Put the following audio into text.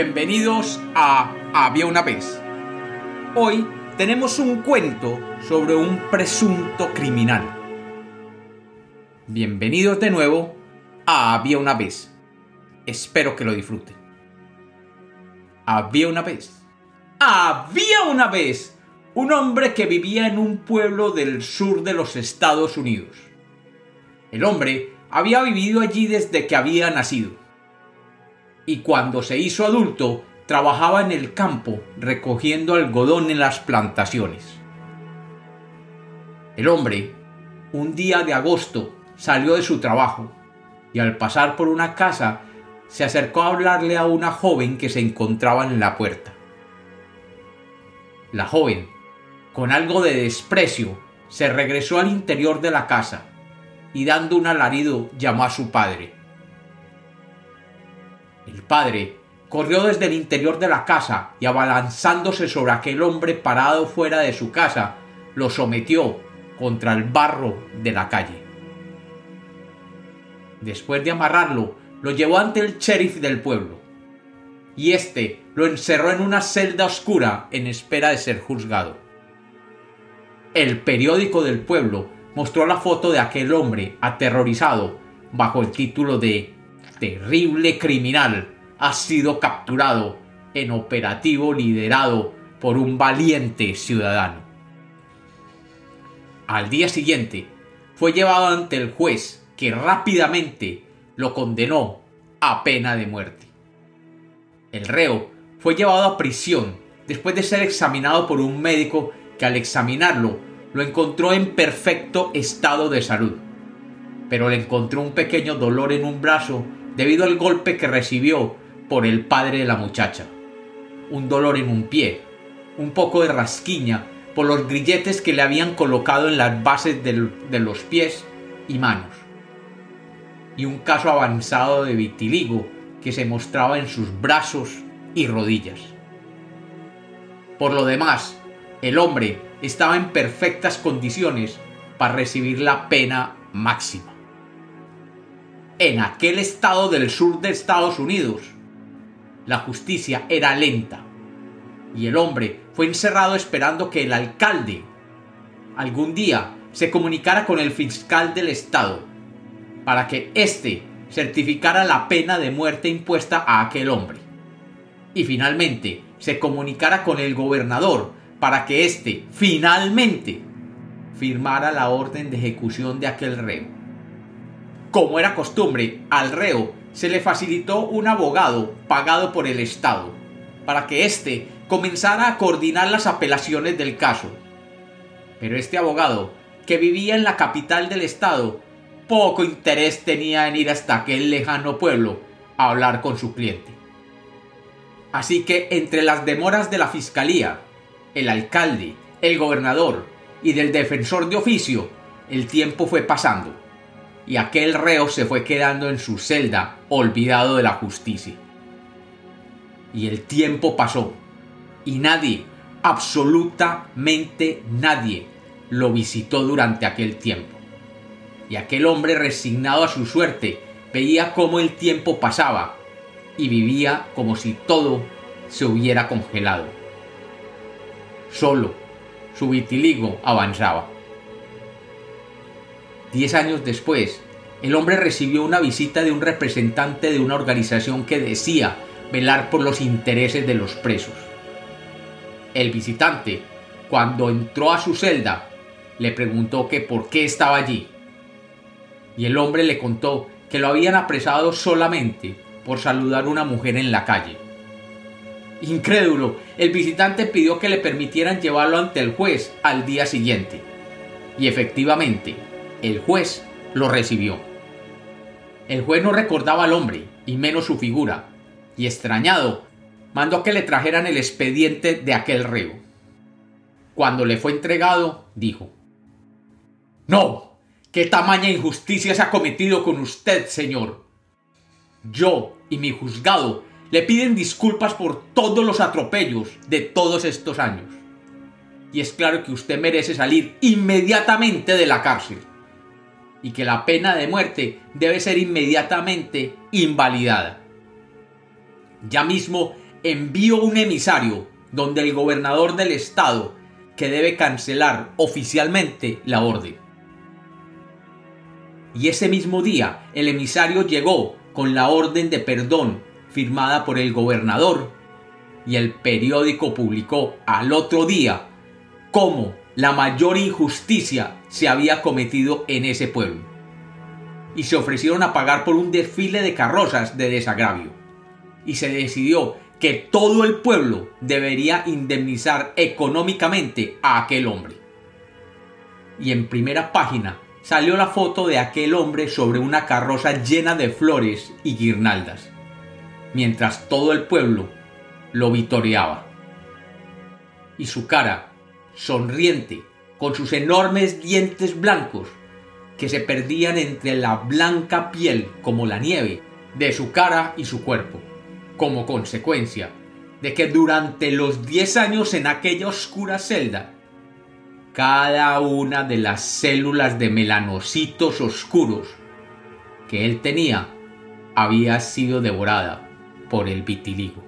Bienvenidos a Había una vez. Hoy tenemos un cuento sobre un presunto criminal. Bienvenidos de nuevo a Había una vez. Espero que lo disfruten. Había una vez. Había una vez un hombre que vivía en un pueblo del sur de los Estados Unidos. El hombre había vivido allí desde que había nacido. Y cuando se hizo adulto, trabajaba en el campo recogiendo algodón en las plantaciones. El hombre, un día de agosto, salió de su trabajo y al pasar por una casa se acercó a hablarle a una joven que se encontraba en la puerta. La joven, con algo de desprecio, se regresó al interior de la casa y dando un alarido llamó a su padre. El padre corrió desde el interior de la casa y abalanzándose sobre aquel hombre parado fuera de su casa, lo sometió contra el barro de la calle. Después de amarrarlo, lo llevó ante el sheriff del pueblo, y éste lo encerró en una celda oscura en espera de ser juzgado. El periódico del pueblo mostró la foto de aquel hombre aterrorizado bajo el título de Terrible criminal ha sido capturado en operativo liderado por un valiente ciudadano. Al día siguiente fue llevado ante el juez que rápidamente lo condenó a pena de muerte. El reo fue llevado a prisión después de ser examinado por un médico que al examinarlo lo encontró en perfecto estado de salud, pero le encontró un pequeño dolor en un brazo debido al golpe que recibió por el padre de la muchacha, un dolor en un pie, un poco de rasquiña por los grilletes que le habían colocado en las bases de los pies y manos, y un caso avanzado de vitiligo que se mostraba en sus brazos y rodillas. Por lo demás, el hombre estaba en perfectas condiciones para recibir la pena máxima. En aquel estado del sur de Estados Unidos, la justicia era lenta y el hombre fue encerrado esperando que el alcalde algún día se comunicara con el fiscal del estado para que éste certificara la pena de muerte impuesta a aquel hombre y finalmente se comunicara con el gobernador para que éste finalmente firmara la orden de ejecución de aquel reo. Como era costumbre, al reo se le facilitó un abogado pagado por el Estado, para que éste comenzara a coordinar las apelaciones del caso. Pero este abogado, que vivía en la capital del Estado, poco interés tenía en ir hasta aquel lejano pueblo a hablar con su cliente. Así que entre las demoras de la fiscalía el alcalde, el gobernador y del defensor de oficio, el tiempo fue pasando y aquel reo se fue quedando en su celda olvidado de la justicia. Y el tiempo pasó y nadie, absolutamente nadie, lo visitó durante aquel tiempo. Y aquel hombre resignado a su suerte veía cómo el tiempo pasaba y vivía como si todo se hubiera congelado. Solo, su vitiligo avanzaba. Diez años después, el hombre recibió una visita de un representante de una organización que decía velar por los intereses de los presos. El visitante, cuando entró a su celda, le preguntó que por qué estaba allí. Y el hombre le contó que lo habían apresado solamente por saludar a una mujer en la calle. Incrédulo, el visitante pidió que le permitieran llevarlo ante el juez al día siguiente. Y efectivamente, el juez lo recibió. El juez no recordaba al hombre, y menos su figura, y extrañado, mandó que le trajeran el expediente de aquel reo. Cuando le fue entregado, dijo, No, qué tamaña injusticia se ha cometido con usted, señor. Yo y mi juzgado le piden disculpas por todos los atropellos de todos estos años. Y es claro que usted merece salir inmediatamente de la cárcel. Y que la pena de muerte debe ser inmediatamente invalidada. Ya mismo envío un emisario donde el gobernador del estado que debe cancelar oficialmente la orden. Y ese mismo día el emisario llegó con la orden de perdón firmada por el gobernador y el periódico publicó al otro día cómo la mayor injusticia se había cometido en ese pueblo. Y se ofrecieron a pagar por un desfile de carrozas de desagravio. Y se decidió que todo el pueblo debería indemnizar económicamente a aquel hombre. Y en primera página salió la foto de aquel hombre sobre una carroza llena de flores y guirnaldas, mientras todo el pueblo lo vitoreaba. Y su cara, sonriente, con sus enormes dientes blancos, que se perdían entre la blanca piel como la nieve de su cara y su cuerpo como consecuencia de que durante los 10 años en aquella oscura celda, cada una de las células de melanocitos oscuros que él tenía había sido devorada por el vitiligo.